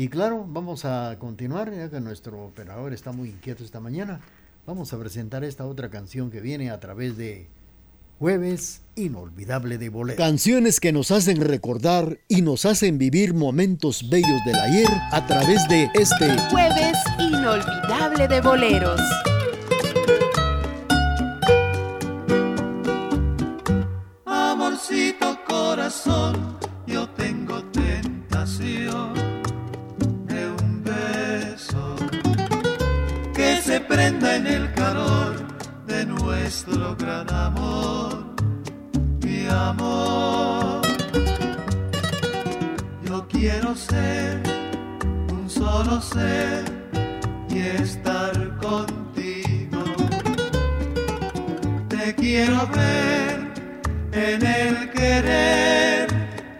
Y claro, vamos a continuar, ya que nuestro operador está muy inquieto esta mañana. Vamos a presentar esta otra canción que viene a través de Jueves inolvidable de boleros. Canciones que nos hacen recordar y nos hacen vivir momentos bellos del ayer a través de este Jueves inolvidable de boleros. Amorcito corazón, yo tengo tentación en el calor nuestro gran amor, mi amor. Yo quiero ser un solo ser y estar contigo. Te quiero ver en el querer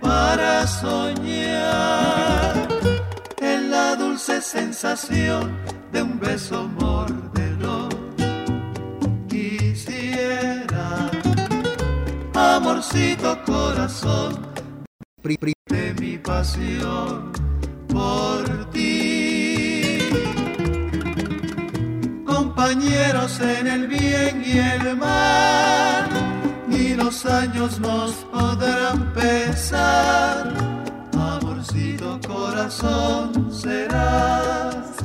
para soñar en la dulce sensación de un beso mordelo. Quisiera, amorcito corazón, de mi pasión por ti. Compañeros en el bien y el mal, ni los años nos podrán pesar. Amorcito corazón serás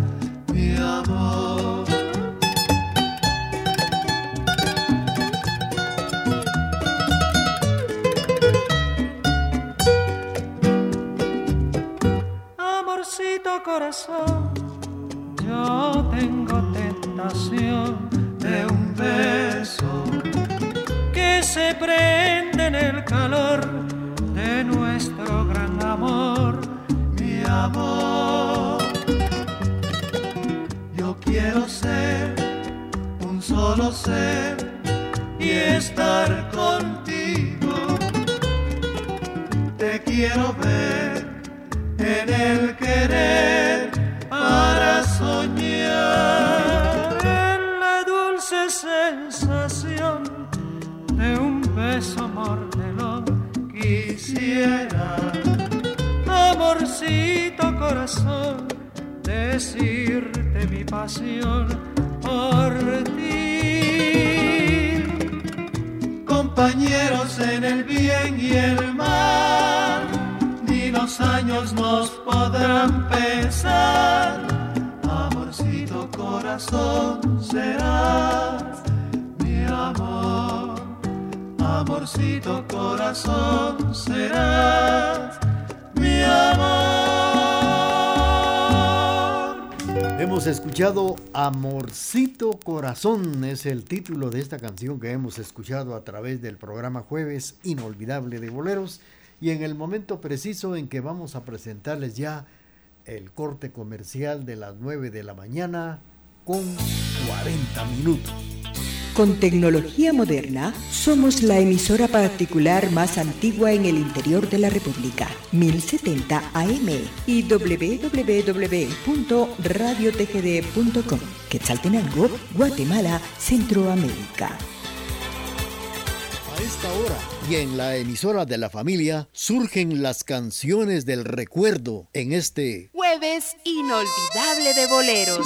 Corazón, es el título de esta canción que hemos escuchado a través del programa Jueves Inolvidable de Boleros y en el momento preciso en que vamos a presentarles ya el corte comercial de las 9 de la mañana con 40 minutos. Con tecnología moderna, somos la emisora particular más antigua en el interior de la República, 1070 AM y www.radiotgd.com, Quetzaltenango, Guatemala, Centroamérica. A esta hora y en la emisora de la familia surgen las canciones del recuerdo en este Jueves inolvidable de boleros.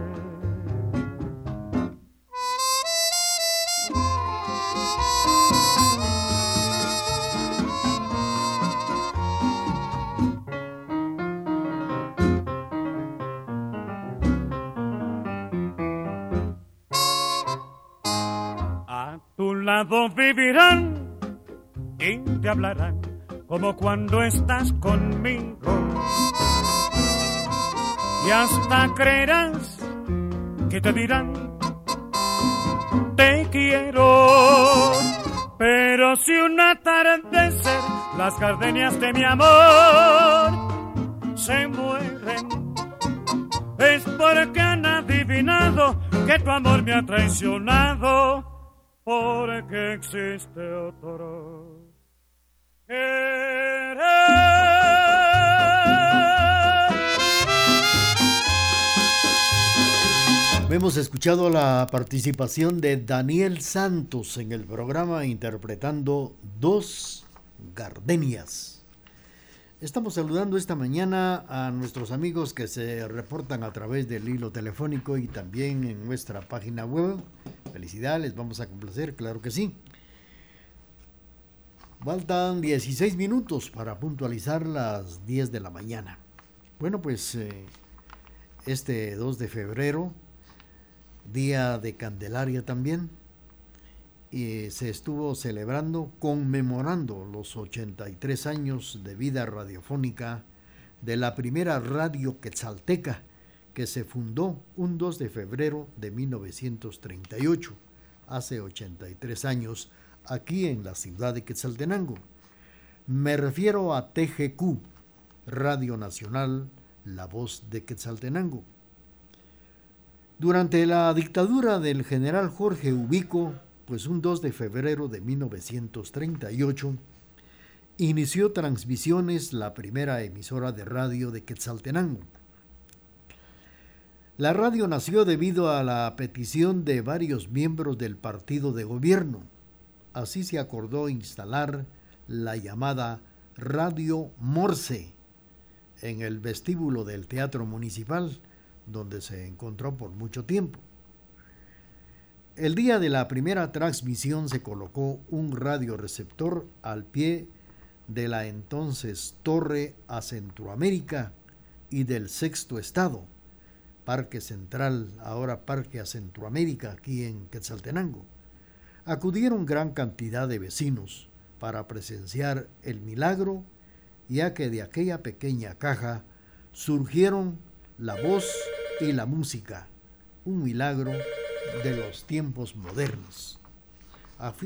A tu lado vivirán y te hablarán como cuando estás conmigo. Y hasta creerás que te dirán, te quiero. Pero si un atardecer las gardenias de mi amor se mueren, es porque han adivinado que tu amor me ha traicionado, porque existe otro. Hemos escuchado la participación de Daniel Santos en el programa interpretando Dos Gardenias. Estamos saludando esta mañana a nuestros amigos que se reportan a través del hilo telefónico y también en nuestra página web. Felicidades, vamos a complacer, claro que sí. Faltan 16 minutos para puntualizar las 10 de la mañana. Bueno, pues eh, este 2 de febrero día de Candelaria también, se estuvo celebrando, conmemorando los 83 años de vida radiofónica de la primera radio quetzalteca que se fundó un 2 de febrero de 1938, hace 83 años, aquí en la ciudad de Quetzaltenango. Me refiero a TGQ, Radio Nacional, La Voz de Quetzaltenango durante la dictadura del general Jorge Ubico, pues un 2 de febrero de 1938, inició transmisiones la primera emisora de radio de Quetzaltenango. La radio nació debido a la petición de varios miembros del partido de gobierno. Así se acordó instalar la llamada Radio Morse en el vestíbulo del Teatro Municipal, donde se encontró por mucho tiempo. El día de la primera transmisión se colocó un radioreceptor al pie de la entonces Torre a Centroamérica y del Sexto Estado, Parque Central, ahora Parque a Centroamérica, aquí en Quetzaltenango. Acudieron gran cantidad de vecinos para presenciar el milagro, ya que de aquella pequeña caja surgieron la voz y la música, un milagro de los tiempos modernos.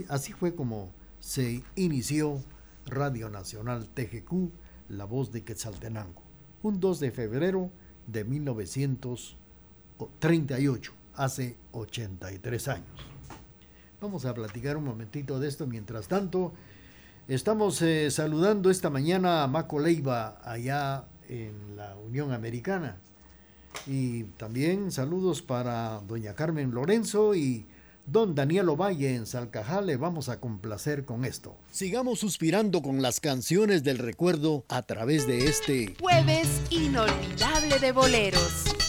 Así fue como se inició Radio Nacional TGQ, La Voz de Quetzaltenango, un 2 de febrero de 1938, hace 83 años. Vamos a platicar un momentito de esto. Mientras tanto, estamos eh, saludando esta mañana a Maco Leiva allá en la Unión Americana. Y también saludos para doña Carmen Lorenzo y don Daniel Ovalle en Salcajale. Vamos a complacer con esto. Sigamos suspirando con las canciones del recuerdo a través de este jueves inolvidable de boleros.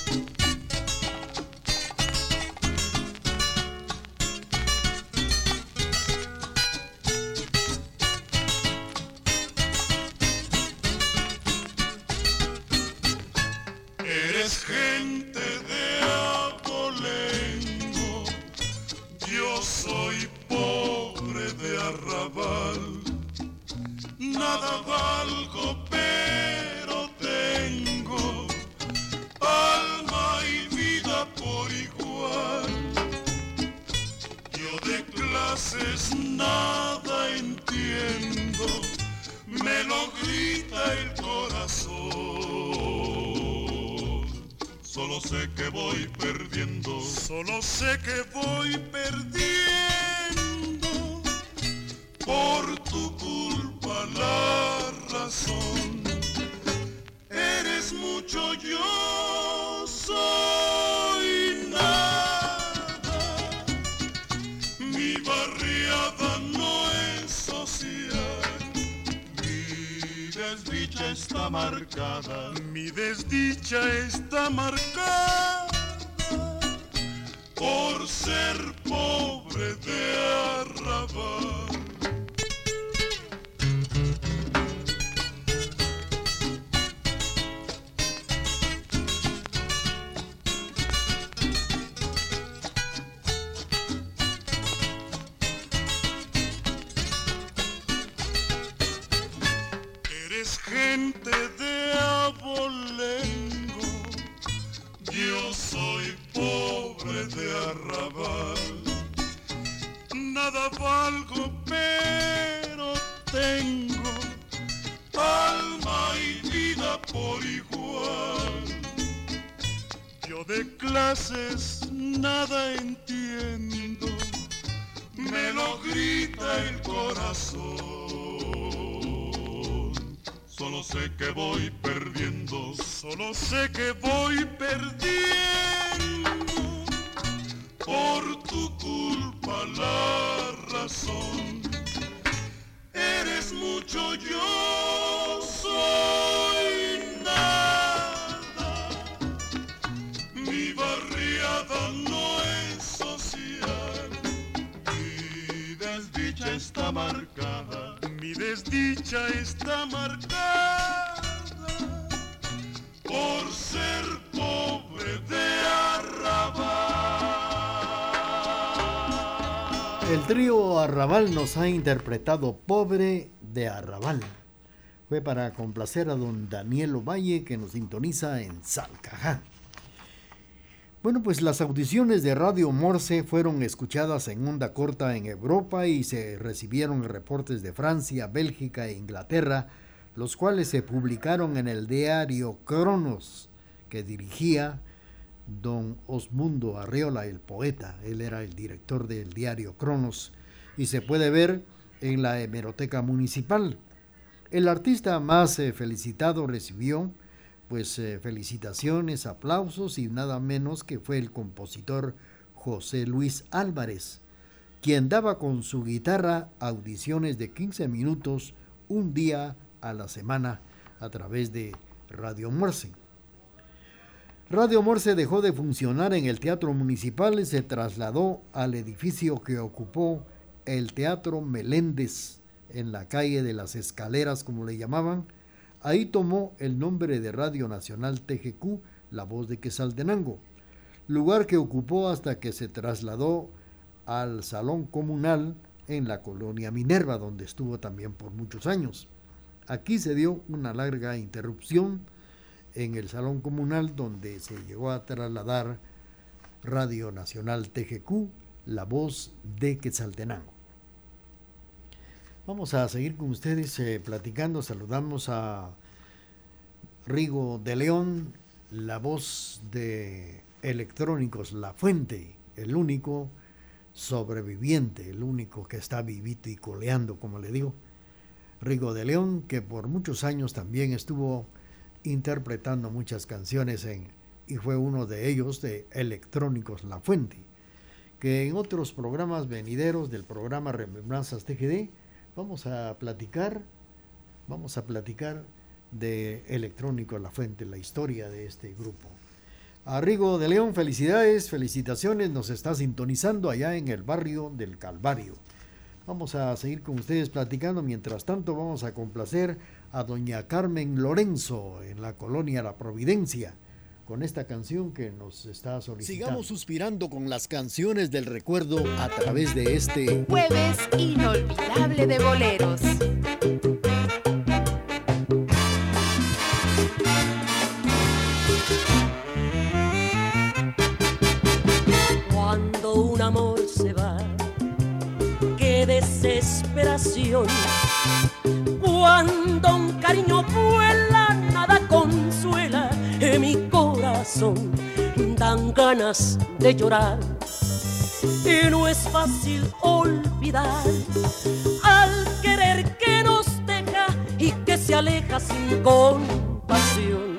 nada entiendo, me lo grita el corazón. Solo sé que voy perdiendo, solo sé que voy perdiendo por tu culpa la razón. Eres mucho yo. marcada, mi desdicha está marcada por ser pobre de arrabal. Desdicha está marcada mi desdicha está marcada por ser pobre de Arrabal. El trío Arrabal nos ha interpretado Pobre de Arrabal. Fue para complacer a don Daniel Ovalle que nos sintoniza en Salcajá. Bueno, pues las audiciones de Radio Morse fueron escuchadas en onda corta en Europa y se recibieron reportes de Francia, Bélgica e Inglaterra, los cuales se publicaron en el diario Cronos, que dirigía don Osmundo Arriola, el poeta. Él era el director del diario Cronos y se puede ver en la hemeroteca municipal. El artista más eh, felicitado recibió pues eh, felicitaciones, aplausos y nada menos que fue el compositor José Luis Álvarez, quien daba con su guitarra audiciones de 15 minutos un día a la semana a través de Radio Morse. Radio Morse dejó de funcionar en el Teatro Municipal y se trasladó al edificio que ocupó el Teatro Meléndez en la calle de las Escaleras, como le llamaban, Ahí tomó el nombre de Radio Nacional TGQ, La Voz de Quesaltenango, lugar que ocupó hasta que se trasladó al Salón Comunal en la colonia Minerva, donde estuvo también por muchos años. Aquí se dio una larga interrupción en el Salón Comunal, donde se llegó a trasladar Radio Nacional TGQ, La Voz de Quetzaltenango. Vamos a seguir con ustedes eh, platicando. Saludamos a Rigo de León, la voz de Electrónicos La Fuente, el único sobreviviente, el único que está vivito y coleando, como le digo. Rigo de León, que por muchos años también estuvo interpretando muchas canciones en, y fue uno de ellos de Electrónicos La Fuente, que en otros programas venideros del programa Remembranzas TGD vamos a platicar, vamos a platicar de Electrónico La Fuente, la historia de este grupo. Arrigo de León, felicidades, felicitaciones, nos está sintonizando allá en el barrio del Calvario. Vamos a seguir con ustedes platicando, mientras tanto vamos a complacer a doña Carmen Lorenzo en la colonia La Providencia con esta canción que nos está solicitando. Sigamos suspirando con las canciones del recuerdo a través de este jueves inolvidable de boleros. Cuando un amor se va, qué desesperación. Cuando un cariño vuela, dan ganas de llorar. Y no es fácil olvidar al querer que nos deja y que se aleja sin compasión.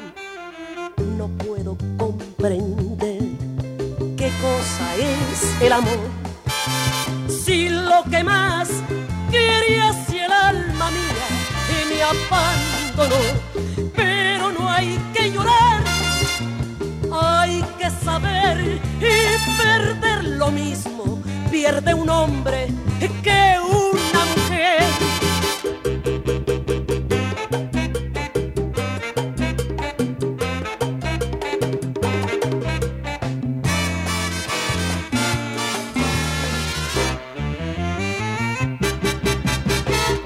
No puedo comprender qué cosa es el amor. Si lo que más quería si el alma mía y me abandonó, pero no hay que llorar hay que saber y perder lo mismo. Pierde un hombre que una mujer.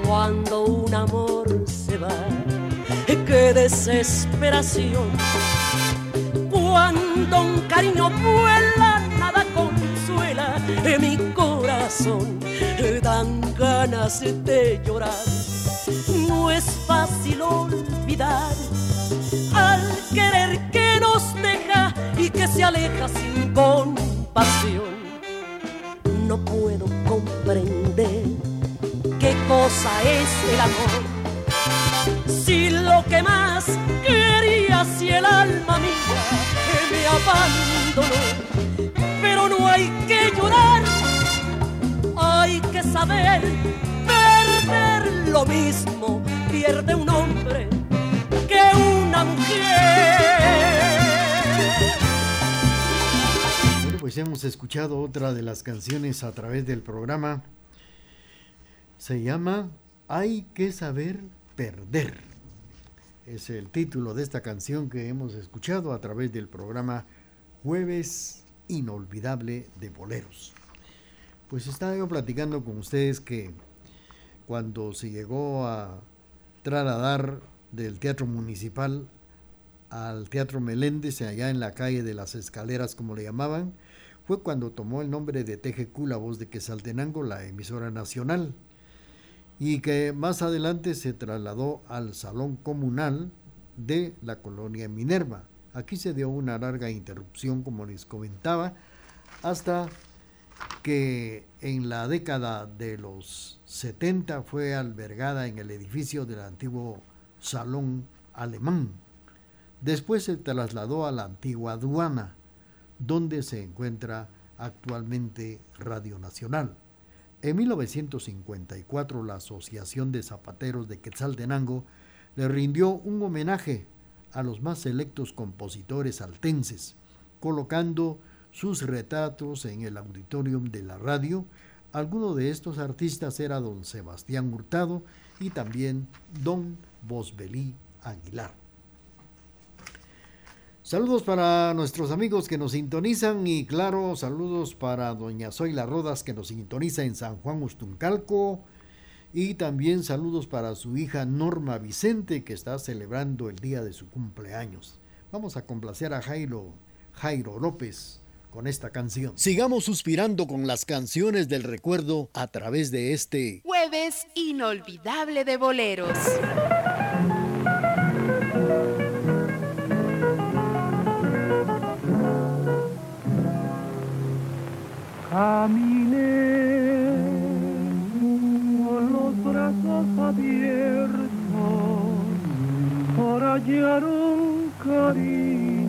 Cuando un amor se va desesperación. Cuando un cariño vuela, nada consuela en mi corazón. Dan ganas de llorar. No es fácil olvidar al querer que nos deja y que se aleja sin compasión. No puedo comprender qué cosa es el amor. Si lo que más quería, si el alma mía me abandonó, pero no hay que llorar, hay que saber perder lo mismo, pierde un hombre que una mujer. Bueno, pues hemos escuchado otra de las canciones a través del programa. Se llama Hay que saber perder. Es el título de esta canción que hemos escuchado a través del programa Jueves Inolvidable de Boleros. Pues estaba yo platicando con ustedes que cuando se llegó a trasladar del Teatro Municipal al Teatro Meléndez, allá en la calle de las escaleras, como le llamaban, fue cuando tomó el nombre de TGQ, la voz de Quesaltenango, la emisora nacional, y que más adelante se trasladó al Salón Comunal de la colonia Minerva. Aquí se dio una larga interrupción, como les comentaba, hasta que en la década de los 70 fue albergada en el edificio del antiguo Salón Alemán. Después se trasladó a la antigua aduana, donde se encuentra actualmente Radio Nacional. En 1954 la Asociación de Zapateros de Quetzaltenango le rindió un homenaje a los más selectos compositores altenses, colocando sus retratos en el auditorium de la radio. Alguno de estos artistas era don Sebastián Hurtado y también don Bosbelí Aguilar. Saludos para nuestros amigos que nos sintonizan y claro, saludos para doña Zoila Rodas que nos sintoniza en San Juan Ustuncalco y también saludos para su hija Norma Vicente que está celebrando el día de su cumpleaños. Vamos a complacer a Jairo, Jairo López con esta canción. Sigamos suspirando con las canciones del recuerdo a través de este Jueves inolvidable de boleros. Caminé con los brazos abiertos por hallar un cariño,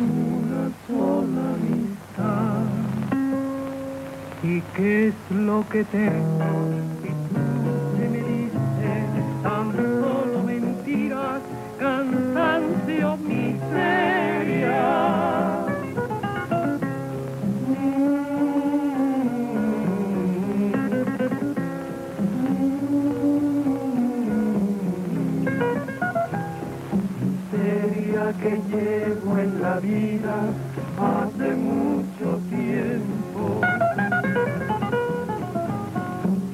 una sola amistad. ¿Y qué es lo que tengo? Que llevo en la vida hace mucho tiempo.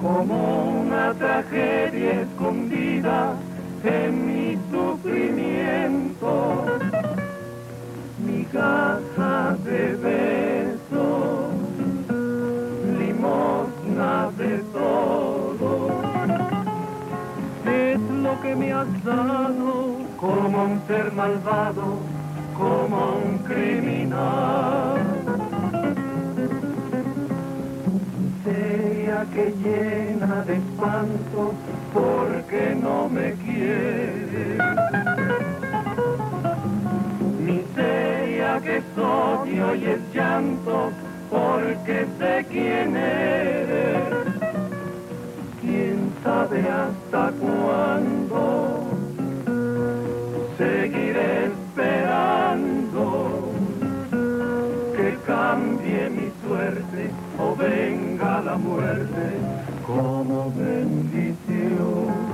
Como una tragedia escondida en mi sufrimiento. Migaja de besos, limosna de todo es lo que me has dado como un ser malvado, como un criminal. Miseria que llena de espanto porque no me quiere. Miseria que es odio y es llanto porque sé quién eres quién sabe hasta cuándo muerte como bendición.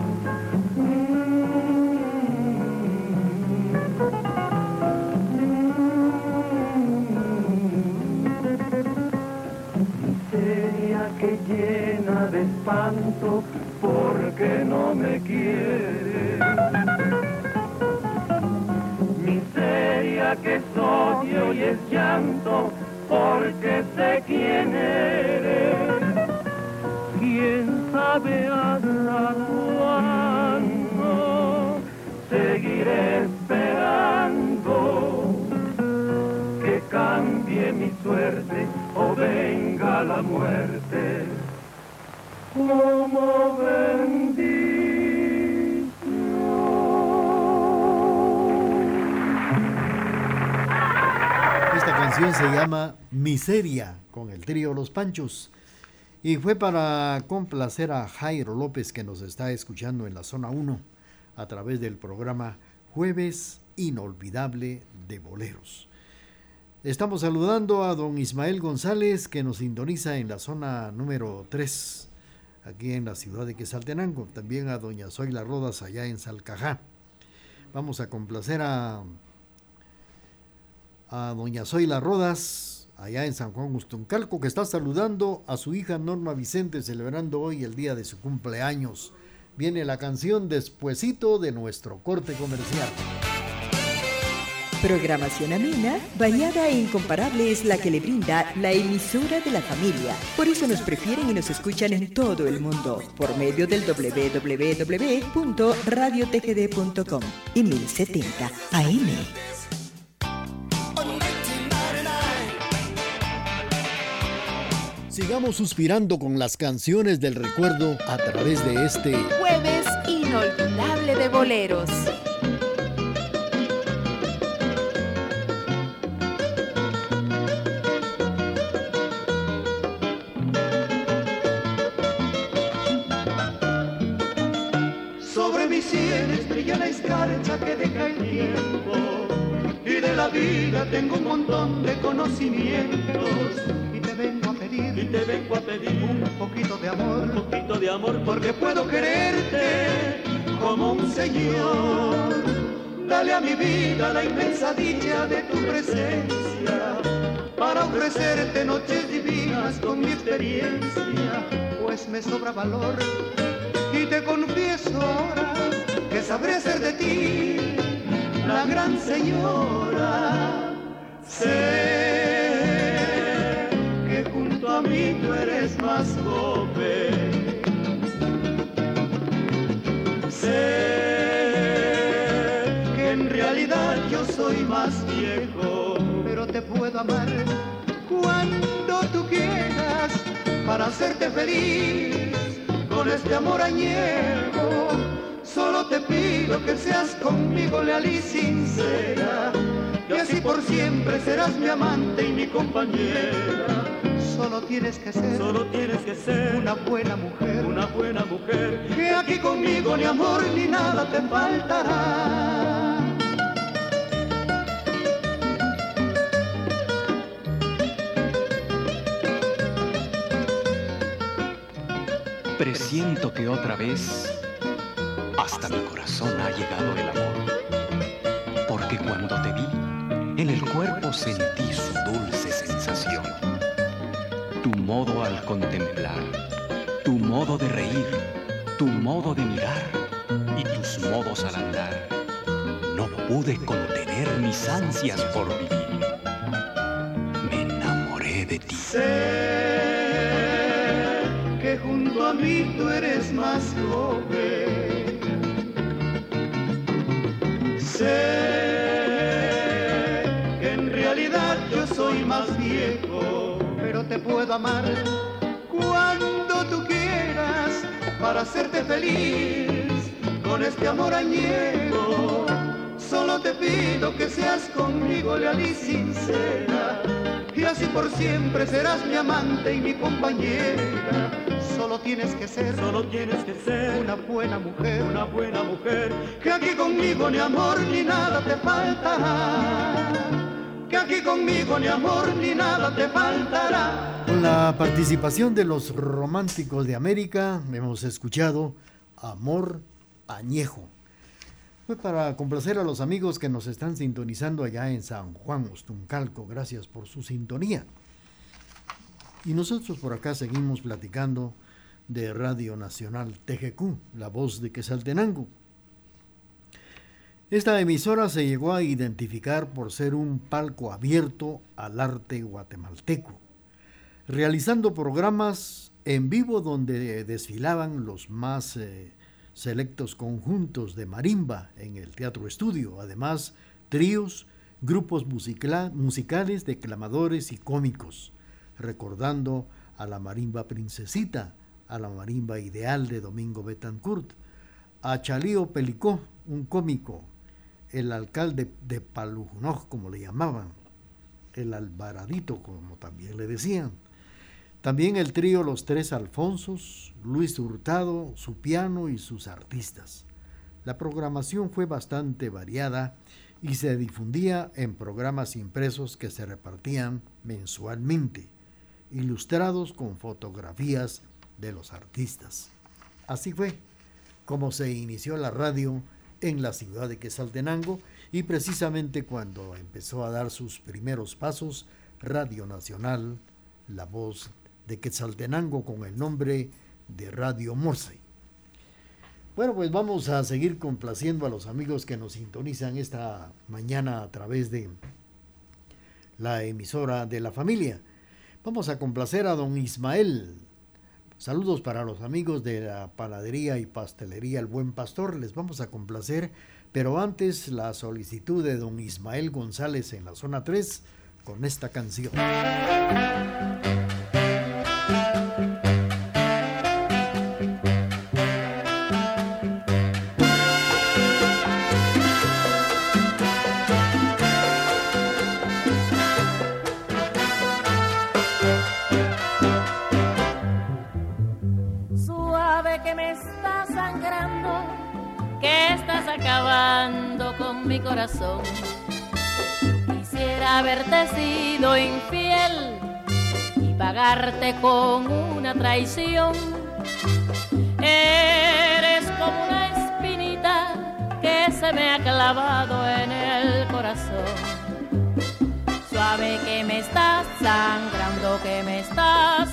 Que llena de espanto porque no me quiere. Miseria que soy hoy es llanto porque sé quién eres. Quién sabe hasta cuándo seguiré esperando que cambie mi suerte o venga la muerte. Como Esta canción se llama Miseria con el trío Los Panchos y fue para complacer a Jairo López que nos está escuchando en la zona 1 a través del programa Jueves Inolvidable de Boleros. Estamos saludando a don Ismael González que nos sintoniza en la zona número 3 aquí en la ciudad de Quesaltenango, también a doña Zoila Rodas allá en Salcajá. Vamos a complacer a, a doña Zoila Rodas allá en San Juan Ustuncalco, que está saludando a su hija Norma Vicente, celebrando hoy el día de su cumpleaños. Viene la canción Despuesito de nuestro corte comercial. Programación amena, bañada e incomparable es la que le brinda la emisora de la familia. Por eso nos prefieren y nos escuchan en todo el mundo por medio del www.radiotgd.com y 1070 AM. Sigamos suspirando con las canciones del recuerdo a través de este jueves inolvidable de boleros. que deja el tiempo. Y de la vida tengo un montón de conocimientos. Y te vengo a pedir, y te vengo a pedir un poquito de amor, un poquito de amor, porque puedo quererte como un señor. Dale a mi vida la inmensa dicha de tu presencia para ofrecerte noches divinas con mi experiencia, pues me sobra valor y te confieso ahora que sabré ser de ti la gran señora. Sé a mí tú eres más joven. Sé que en realidad yo soy más viejo, pero te puedo amar cuando tú quieras para hacerte feliz con este amor añejo Solo te pido que seas conmigo leal y sincera, y así por siempre serás mi amante y mi compañera. Solo tienes que ser, solo tienes que ser una buena mujer, una buena mujer. Que aquí conmigo ni amor ni nada te faltará. Presiento que otra vez hasta mi corazón ha llegado el amor. Porque cuando te vi, en el cuerpo sentí su dulce sensación. Modo al contemplar, tu modo de reír, tu modo de mirar y tus modos al andar. No pude contener mis ansias por vivir. Me enamoré de ti. Sé que junto a mí tú eres más joven puedo amar cuando tú quieras para hacerte feliz con este amor añejo. Solo te pido que seas conmigo leal y sincera, y así por siempre serás mi amante y mi compañera Solo tienes que ser, solo tienes que ser una buena mujer, una buena mujer. Que aquí conmigo ni amor ni nada te faltará. Que aquí conmigo ni amor ni nada te faltará. Con la participación de los románticos de América hemos escuchado Amor Añejo. Fue para complacer a los amigos que nos están sintonizando allá en San Juan Ostuncalco. Gracias por su sintonía. Y nosotros por acá seguimos platicando de Radio Nacional TGQ, la voz de Quesaltenango. Esta emisora se llegó a identificar por ser un palco abierto al arte guatemalteco, realizando programas en vivo donde desfilaban los más eh, selectos conjuntos de marimba en el Teatro Estudio, además tríos, grupos musicales, declamadores y cómicos, recordando a la marimba princesita, a la marimba ideal de Domingo Betancourt, a Chalío Pelicó, un cómico, el alcalde de Palujunoj, como le llamaban, el Alvaradito, como también le decían. También el trío Los Tres Alfonsos, Luis Hurtado, su piano y sus artistas. La programación fue bastante variada y se difundía en programas impresos que se repartían mensualmente, ilustrados con fotografías de los artistas. Así fue como se inició la radio en la ciudad de Quesaltenango y precisamente cuando empezó a dar sus primeros pasos, Radio Nacional, la voz de Quetzaltenango con el nombre de Radio Morse. Bueno, pues vamos a seguir complaciendo a los amigos que nos sintonizan esta mañana a través de la emisora de la familia. Vamos a complacer a don Ismael. Saludos para los amigos de la panadería y pastelería El Buen Pastor. Les vamos a complacer, pero antes la solicitud de don Ismael González en la zona 3 con esta canción. Quisiera haberte sido infiel y pagarte con una traición. Eres como una espinita que se me ha clavado en el corazón. Suave que me estás sangrando, que me estás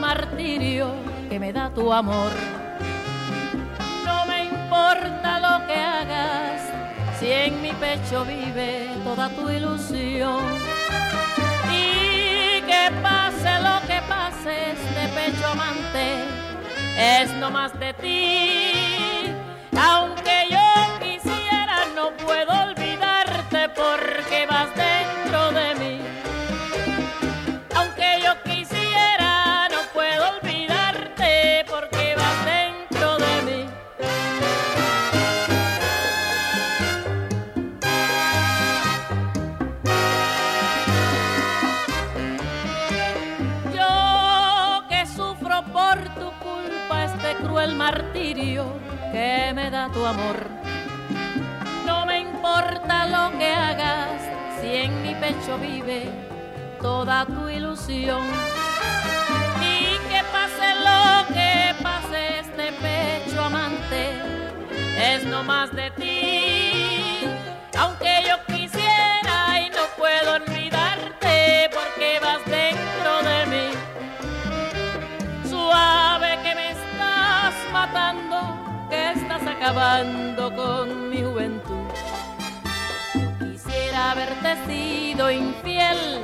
martirio que me da tu amor. No me importa lo que hagas, si en mi pecho vive toda tu ilusión. Y que pase lo que pase, este pecho amante es no más de ti. Aunque yo quisiera, no puedo olvidarte porque vas dentro que me da tu amor. No me importa lo que hagas si en mi pecho vive toda tu ilusión. Y que pase lo que pase, este pecho amante es no más de ti. Aunque acabando con mi juventud. Quisiera haberte sido infiel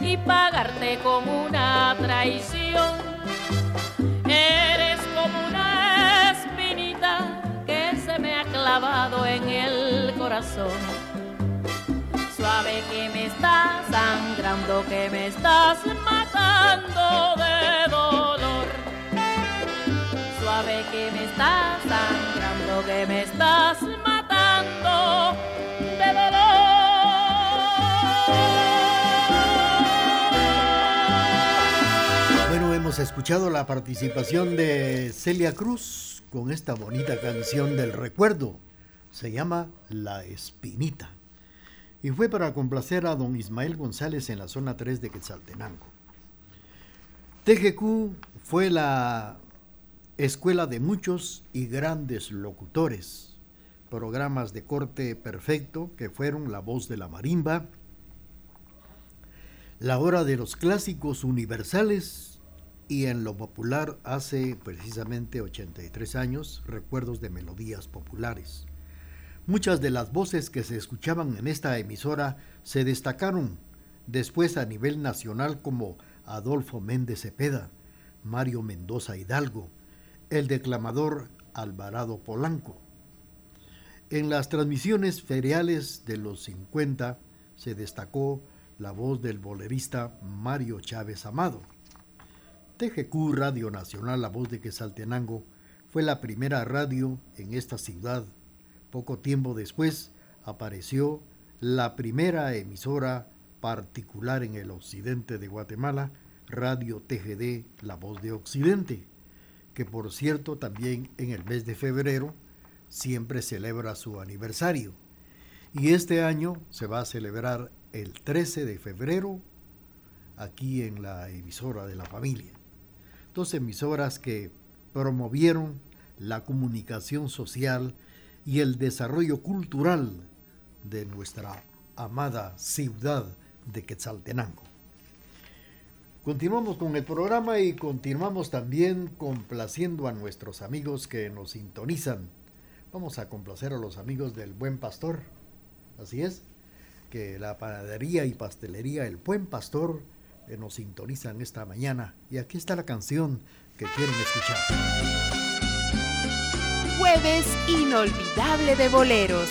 y pagarte con una traición. Eres como una espinita que se me ha clavado en el corazón. Suave que me estás sangrando, que me estás matando de dolor suave que me estás que me estás matando de hemos escuchado la participación de Celia Cruz con esta bonita canción del recuerdo. Se llama La Espinita. Y fue para complacer a don Ismael González en la zona 3 de Quetzaltenango. TGQ fue la escuela de muchos y grandes locutores, programas de corte perfecto que fueron La Voz de la Marimba, La Hora de los Clásicos Universales. Y en lo popular hace precisamente 83 años, Recuerdos de Melodías Populares. Muchas de las voces que se escuchaban en esta emisora se destacaron después a nivel nacional como Adolfo Méndez Cepeda, Mario Mendoza Hidalgo, el declamador Alvarado Polanco. En las transmisiones feriales de los 50 se destacó la voz del bolerista Mario Chávez Amado. TGQ Radio Nacional, la voz de Quesaltenango, fue la primera radio en esta ciudad poco tiempo después apareció la primera emisora particular en el occidente de Guatemala, Radio TGD La Voz de Occidente, que por cierto también en el mes de febrero siempre celebra su aniversario. Y este año se va a celebrar el 13 de febrero aquí en la emisora de la familia. Dos emisoras que promovieron la comunicación social y el desarrollo cultural de nuestra amada ciudad de Quetzaltenango. Continuamos con el programa y continuamos también complaciendo a nuestros amigos que nos sintonizan. Vamos a complacer a los amigos del Buen Pastor. Así es, que la panadería y pastelería El Buen Pastor eh, nos sintonizan esta mañana. Y aquí está la canción que quieren escuchar jueves inolvidable de boleros.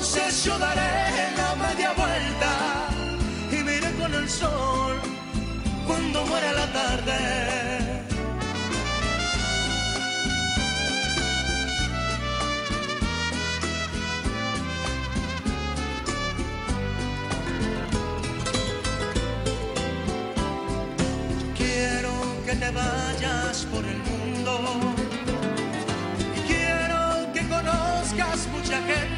Entonces yo daré la media vuelta y me iré con el sol cuando muera la tarde. te vayas por el mundo. Y quiero que conozcas mucha gente.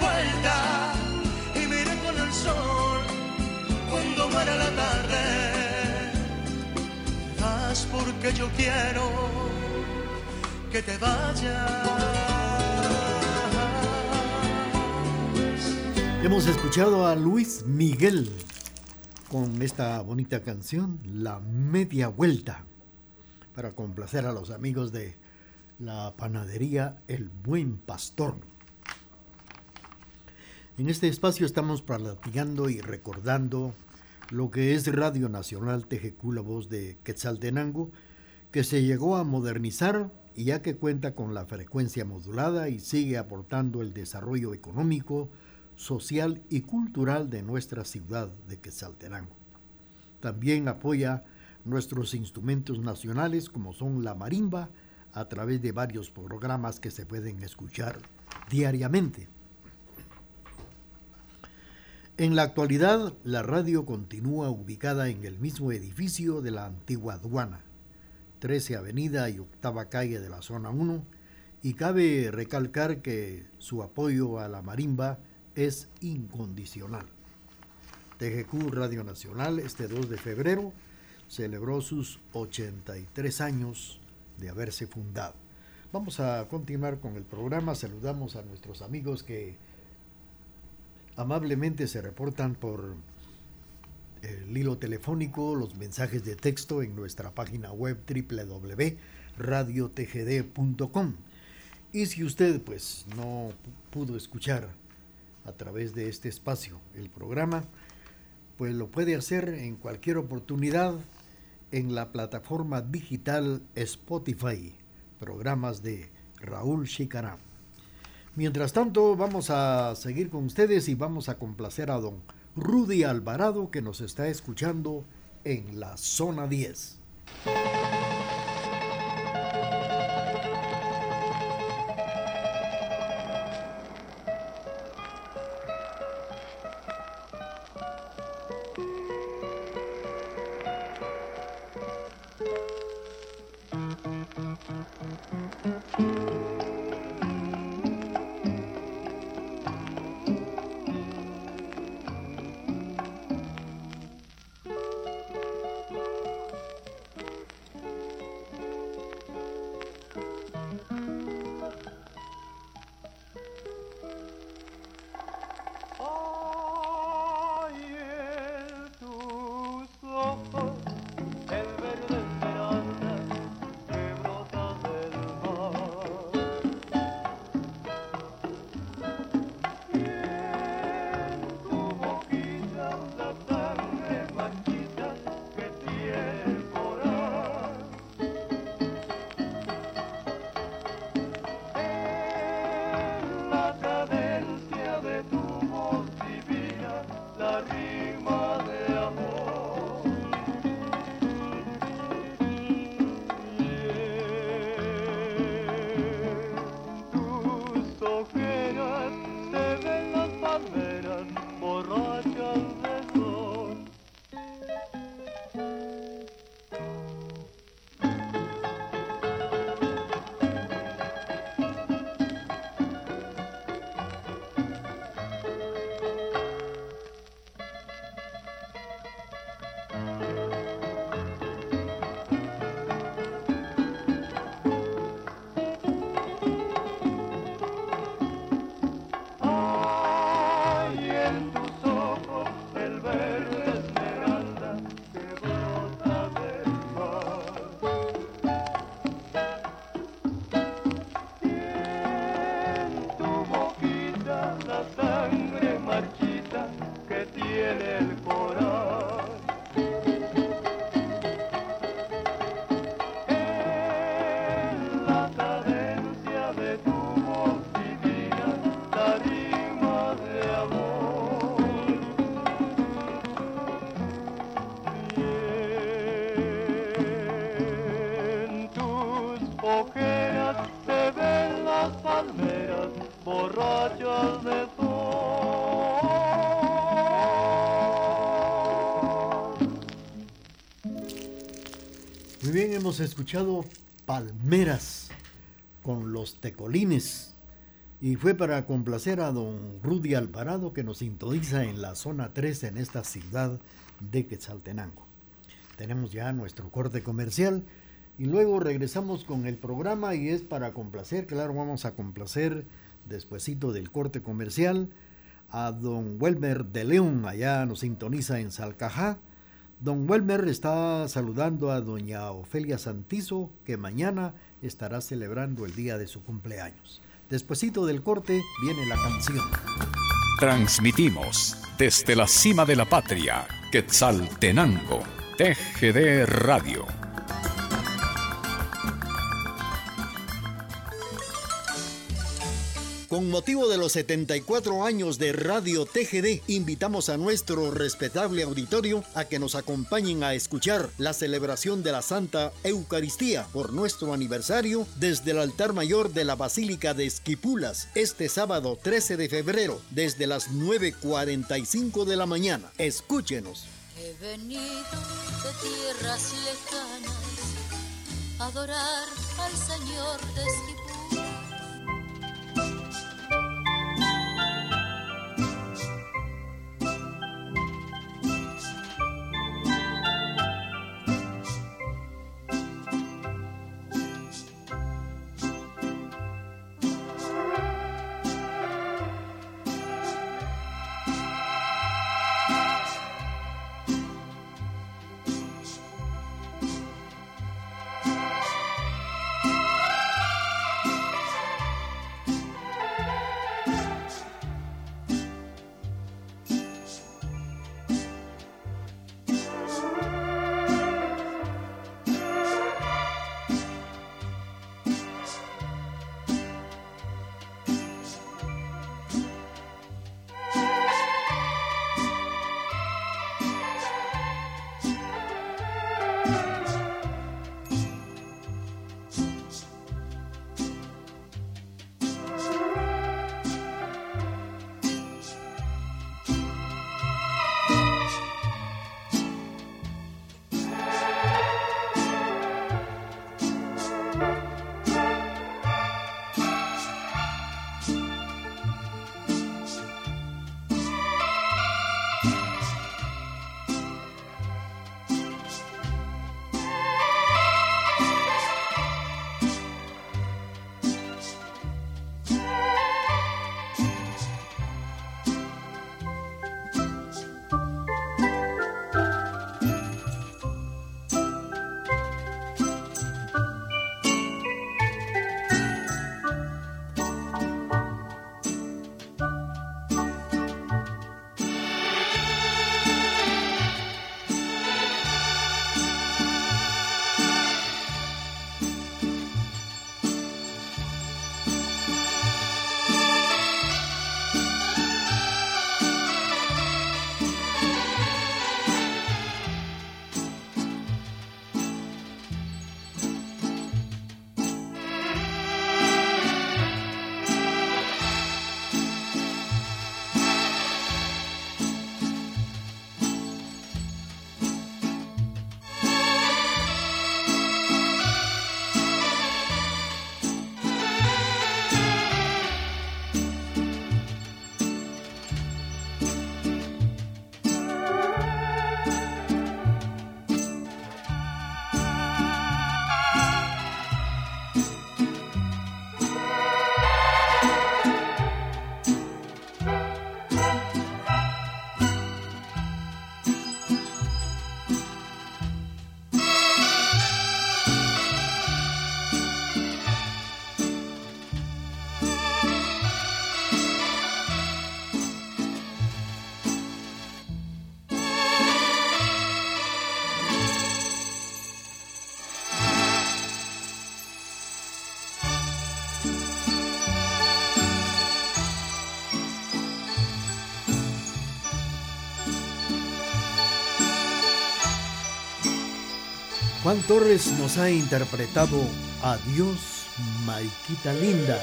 vuelta y me iré con el sol cuando muera la tarde. Haz porque yo quiero que te vayas. Hemos escuchado a Luis Miguel con esta bonita canción, La Media Vuelta, para complacer a los amigos de la panadería El Buen Pastor. En este espacio estamos platicando y recordando lo que es Radio Nacional TGQ, la voz de Quetzaltenango, que se llegó a modernizar y ya que cuenta con la frecuencia modulada y sigue aportando el desarrollo económico, social y cultural de nuestra ciudad de Quetzaltenango. También apoya nuestros instrumentos nacionales como son la marimba a través de varios programas que se pueden escuchar diariamente. En la actualidad, la radio continúa ubicada en el mismo edificio de la antigua aduana, 13 Avenida y Octava Calle de la Zona 1, y cabe recalcar que su apoyo a la marimba es incondicional. TGQ Radio Nacional este 2 de febrero celebró sus 83 años de haberse fundado. Vamos a continuar con el programa. Saludamos a nuestros amigos que amablemente se reportan por el hilo telefónico, los mensajes de texto en nuestra página web www.radiotgd.com. Y si usted pues no pudo escuchar a través de este espacio el programa, pues lo puede hacer en cualquier oportunidad en la plataforma digital Spotify, programas de Raúl Chicarán. Mientras tanto, vamos a seguir con ustedes y vamos a complacer a don Rudy Alvarado que nos está escuchando en la zona 10. Escuchado Palmeras con los tecolines. Y fue para complacer a don Rudy Alvarado que nos sintoniza en la zona 3 en esta ciudad de Quetzaltenango. Tenemos ya nuestro corte comercial y luego regresamos con el programa y es para complacer, claro, vamos a complacer despuesito del corte comercial a don Welmer de León, allá nos sintoniza en Salcajá Don Welmer está saludando a doña Ofelia Santizo, que mañana estará celebrando el día de su cumpleaños. Despuésito del corte viene la canción. Transmitimos desde la cima de la patria, Quetzaltenango, TGD Radio. Con motivo de los 74 años de Radio TGD, invitamos a nuestro respetable auditorio a que nos acompañen a escuchar la celebración de la Santa Eucaristía por nuestro aniversario desde el altar mayor de la Basílica de Esquipulas este sábado 13 de febrero desde las 9.45 de la mañana. Escúchenos. He venido de tierras lejanas a adorar al Señor de Esquipulas Juan Torres nos ha interpretado Adiós, Maiquita Linda.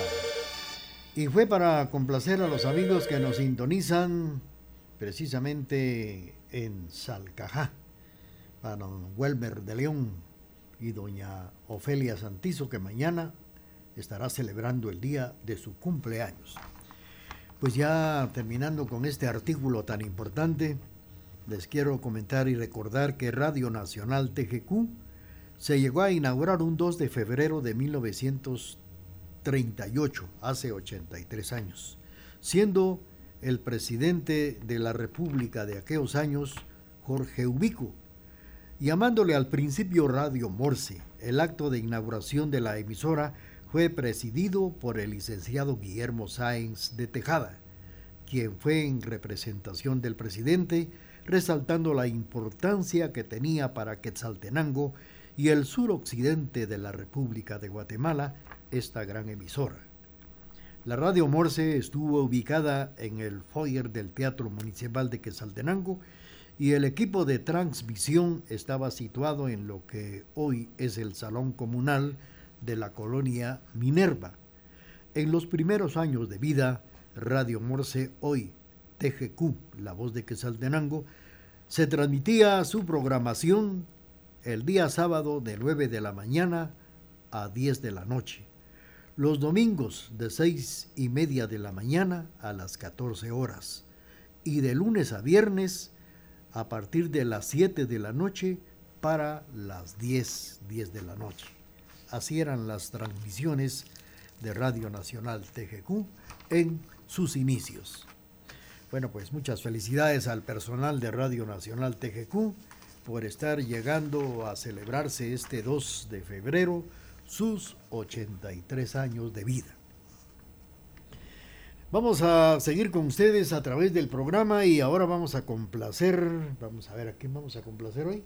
Y fue para complacer a los amigos que nos sintonizan precisamente en Salcajá, para don Welmer de León y doña Ofelia Santizo, que mañana estará celebrando el día de su cumpleaños. Pues ya terminando con este artículo tan importante, les quiero comentar y recordar que Radio Nacional TGQ se llegó a inaugurar un 2 de febrero de 1938, hace 83 años, siendo el presidente de la República de aquellos años Jorge Ubico, llamándole al principio Radio Morse. El acto de inauguración de la emisora fue presidido por el licenciado Guillermo Sáenz de Tejada, quien fue en representación del presidente, resaltando la importancia que tenía para Quetzaltenango y el suroccidente de la República de Guatemala esta gran emisora. La radio Morse estuvo ubicada en el foyer del Teatro Municipal de Quesaltenango y el equipo de transmisión estaba situado en lo que hoy es el Salón Comunal de la colonia Minerva. En los primeros años de vida, Radio Morse, hoy TGQ, la voz de Quesaltenango, se transmitía su programación el día sábado de 9 de la mañana a 10 de la noche, los domingos de 6 y media de la mañana a las 14 horas y de lunes a viernes a partir de las 7 de la noche para las 10, 10 de la noche. Así eran las transmisiones de Radio Nacional TGQ en sus inicios. Bueno, pues muchas felicidades al personal de Radio Nacional TGQ por estar llegando a celebrarse este 2 de febrero sus 83 años de vida. Vamos a seguir con ustedes a través del programa y ahora vamos a complacer, vamos a ver a quién vamos a complacer hoy.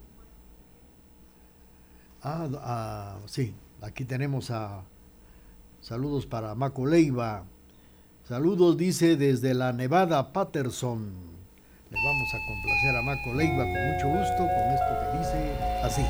Ah, ah sí, aquí tenemos a saludos para Maco Leiva. Saludos dice desde la Nevada Patterson. Le vamos a complacer a Maco Leiva con mucho gusto con esto que dice así.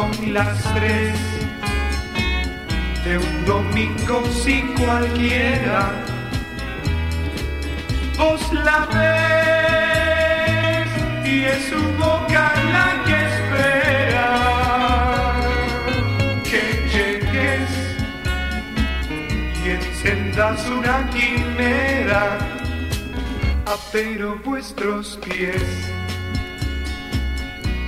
Son las tres de un domingo sin cualquiera. Vos la ves y es su boca la que espera que llegues y encendas una quimera pero vuestros pies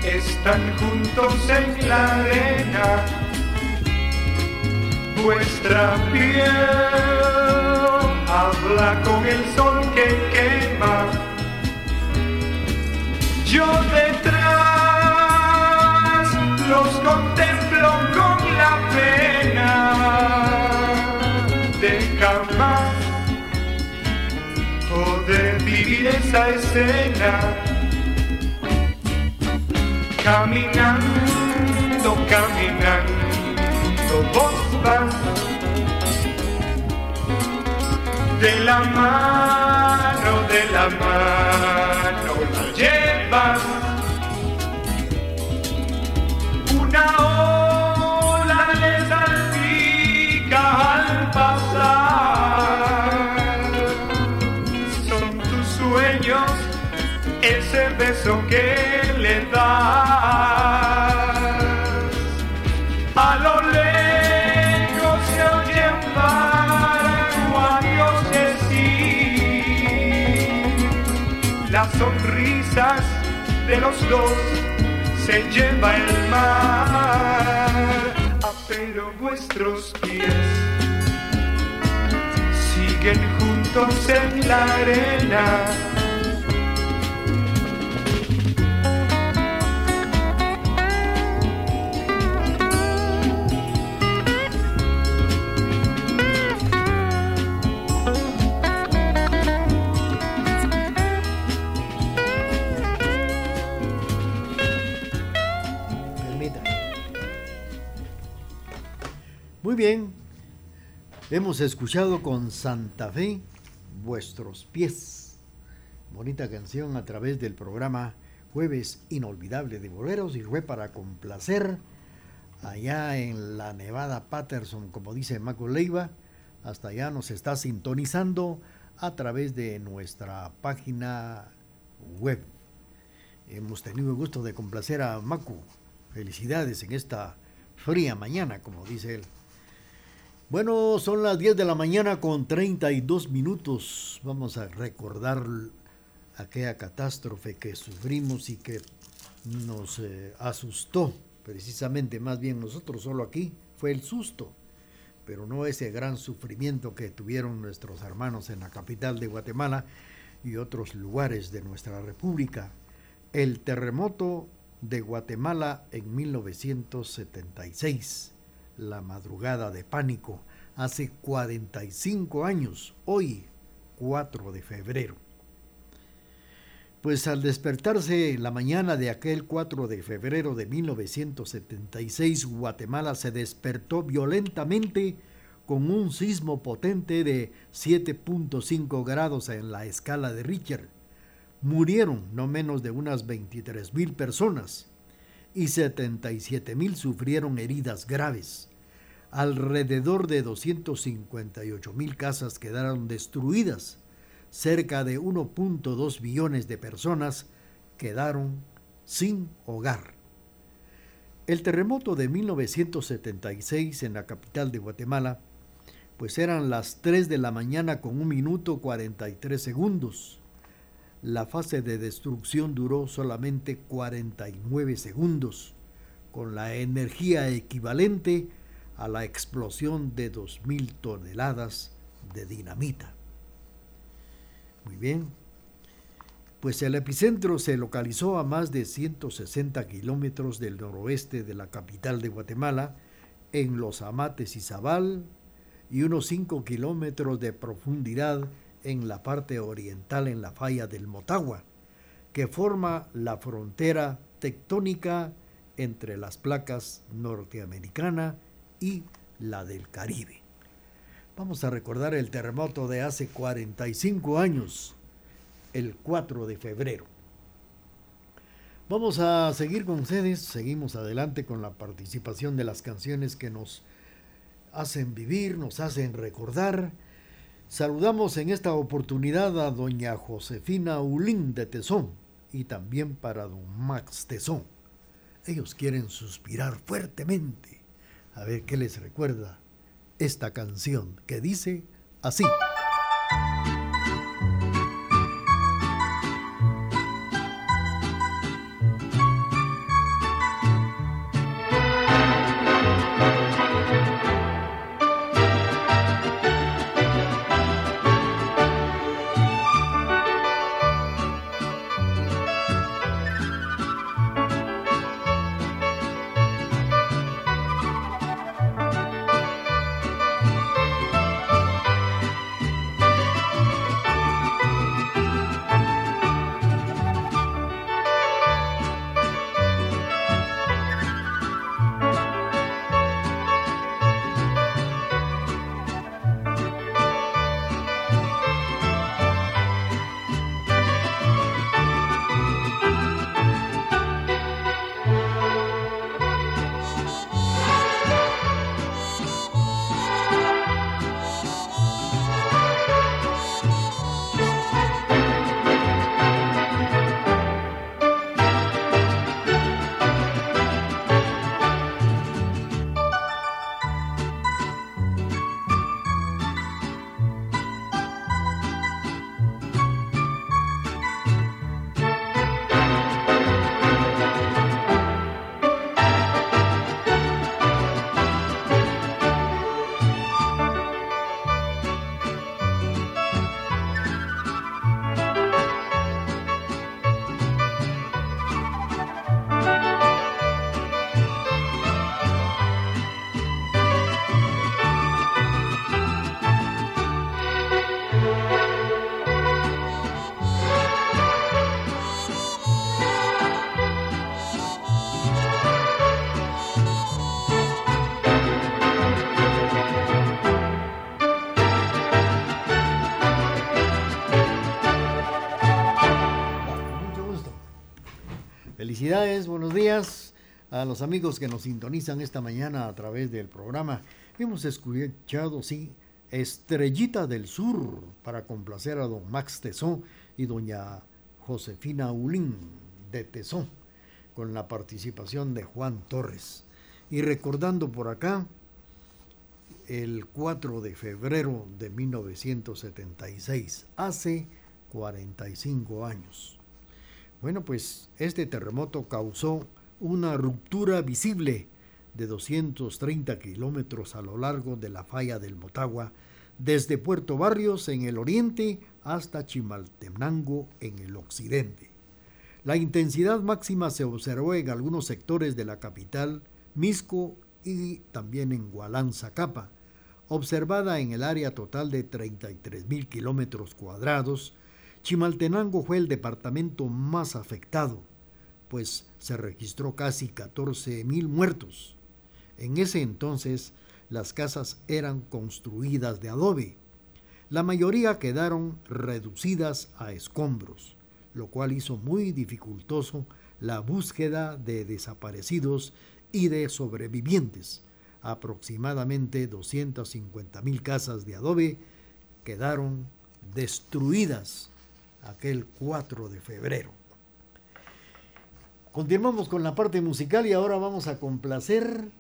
están juntos en la arena. Vuestra piel habla con el sol que quema. Yo detrás los contemplo con la pena de jamás poder vivir esa escena. Caminando, caminando, vos vas de la mano, de la mano la llevas. Una ola le salpica al pasar. ese beso que los dos se lleva el mar, ah, pero vuestros pies. Siguen juntos en la arena Muy bien, hemos escuchado con Santa Fe vuestros pies. Bonita canción a través del programa Jueves Inolvidable de Boleros y fue para complacer allá en la Nevada Patterson, como dice Maco Leiva, hasta allá nos está sintonizando a través de nuestra página web. Hemos tenido el gusto de complacer a Macu. Felicidades en esta fría mañana, como dice él. Bueno, son las 10 de la mañana con 32 minutos. Vamos a recordar aquella catástrofe que sufrimos y que nos eh, asustó. Precisamente, más bien nosotros solo aquí fue el susto. pero no ese gran sufrimiento que tuvieron nuestros hermanos en la capital de Guatemala y otros lugares de nuestra república. El terremoto de Guatemala en 1976, la madrugada de pánico, hace 45 años, hoy 4 de febrero. Pues al despertarse la mañana de aquel 4 de febrero de 1976, Guatemala se despertó violentamente con un sismo potente de 7.5 grados en la escala de Richter. Murieron no menos de unas 23 mil personas y 77 mil sufrieron heridas graves. Alrededor de 258 mil casas quedaron destruidas cerca de 1.2 billones de personas quedaron sin hogar. El terremoto de 1976 en la capital de Guatemala, pues eran las 3 de la mañana con un minuto 43 segundos. La fase de destrucción duró solamente 49 segundos, con la energía equivalente a la explosión de 2.000 toneladas de dinamita. Muy bien. Pues el epicentro se localizó a más de 160 kilómetros del noroeste de la capital de Guatemala, en Los Amates y Zabal, y unos 5 kilómetros de profundidad en la parte oriental en la falla del Motagua, que forma la frontera tectónica entre las placas norteamericana la del Caribe. Vamos a recordar el terremoto de hace 45 años, el 4 de febrero. Vamos a seguir con ustedes, seguimos adelante con la participación de las canciones que nos hacen vivir, nos hacen recordar. Saludamos en esta oportunidad a doña Josefina Ulín de Tesón y también para don Max Tesón. Ellos quieren suspirar fuertemente. A ver qué les recuerda esta canción que dice así. A los amigos que nos sintonizan esta mañana a través del programa. Hemos escuchado, sí, Estrellita del Sur para complacer a don Max Tesón y doña Josefina Ulín de Tesón con la participación de Juan Torres. Y recordando por acá, el 4 de febrero de 1976, hace 45 años. Bueno, pues este terremoto causó una ruptura visible de 230 kilómetros a lo largo de la falla del Motagua, desde Puerto Barrios en el oriente hasta Chimaltenango en el occidente. La intensidad máxima se observó en algunos sectores de la capital, Misco y también en Capa, observada en el área total de 33 mil kilómetros cuadrados. Chimaltenango fue el departamento más afectado, pues se registró casi 14 mil muertos. En ese entonces, las casas eran construidas de adobe. La mayoría quedaron reducidas a escombros, lo cual hizo muy dificultoso la búsqueda de desaparecidos y de sobrevivientes. Aproximadamente 250 mil casas de adobe quedaron destruidas aquel 4 de febrero. Continuamos con la parte musical y ahora vamos a complacer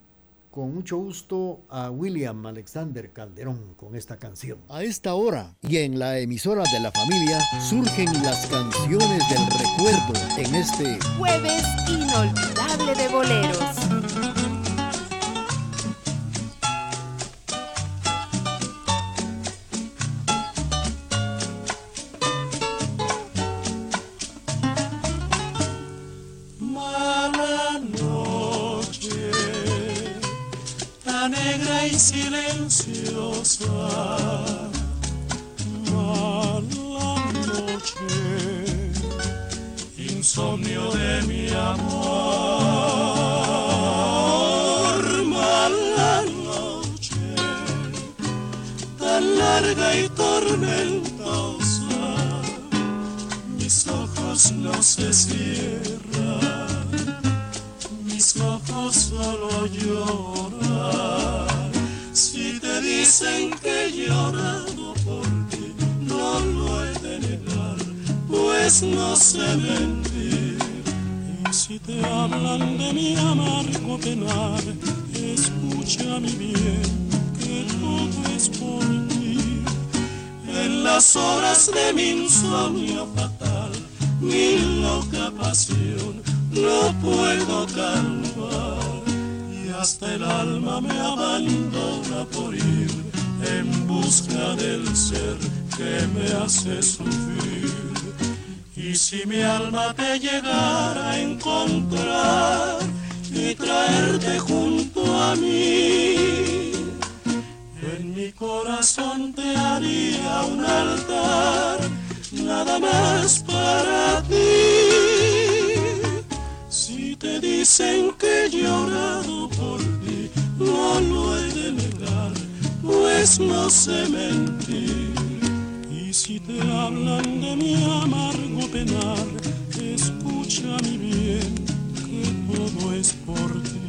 con mucho gusto a William Alexander Calderón con esta canción. A esta hora y en la emisora de la familia surgen las canciones del recuerdo en este jueves inolvidable de boleros. No puedo calmar y hasta el alma me abandona por ir en busca del ser que me hace sufrir. Y si mi alma te llegara a encontrar y traerte junto a mí, mi corazón te haría un altar, nada más para ti. Dicen que he llorado por ti, no lo he de negar, pues no sé mentir. Y si te hablan de mi amargo penar, escucha mi bien, que todo es por ti.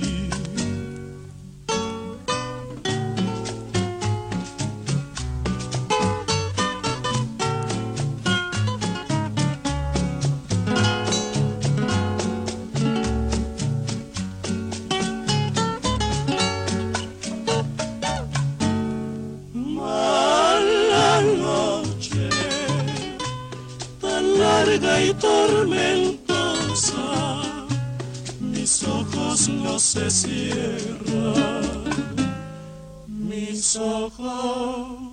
Se cierran mis ojos.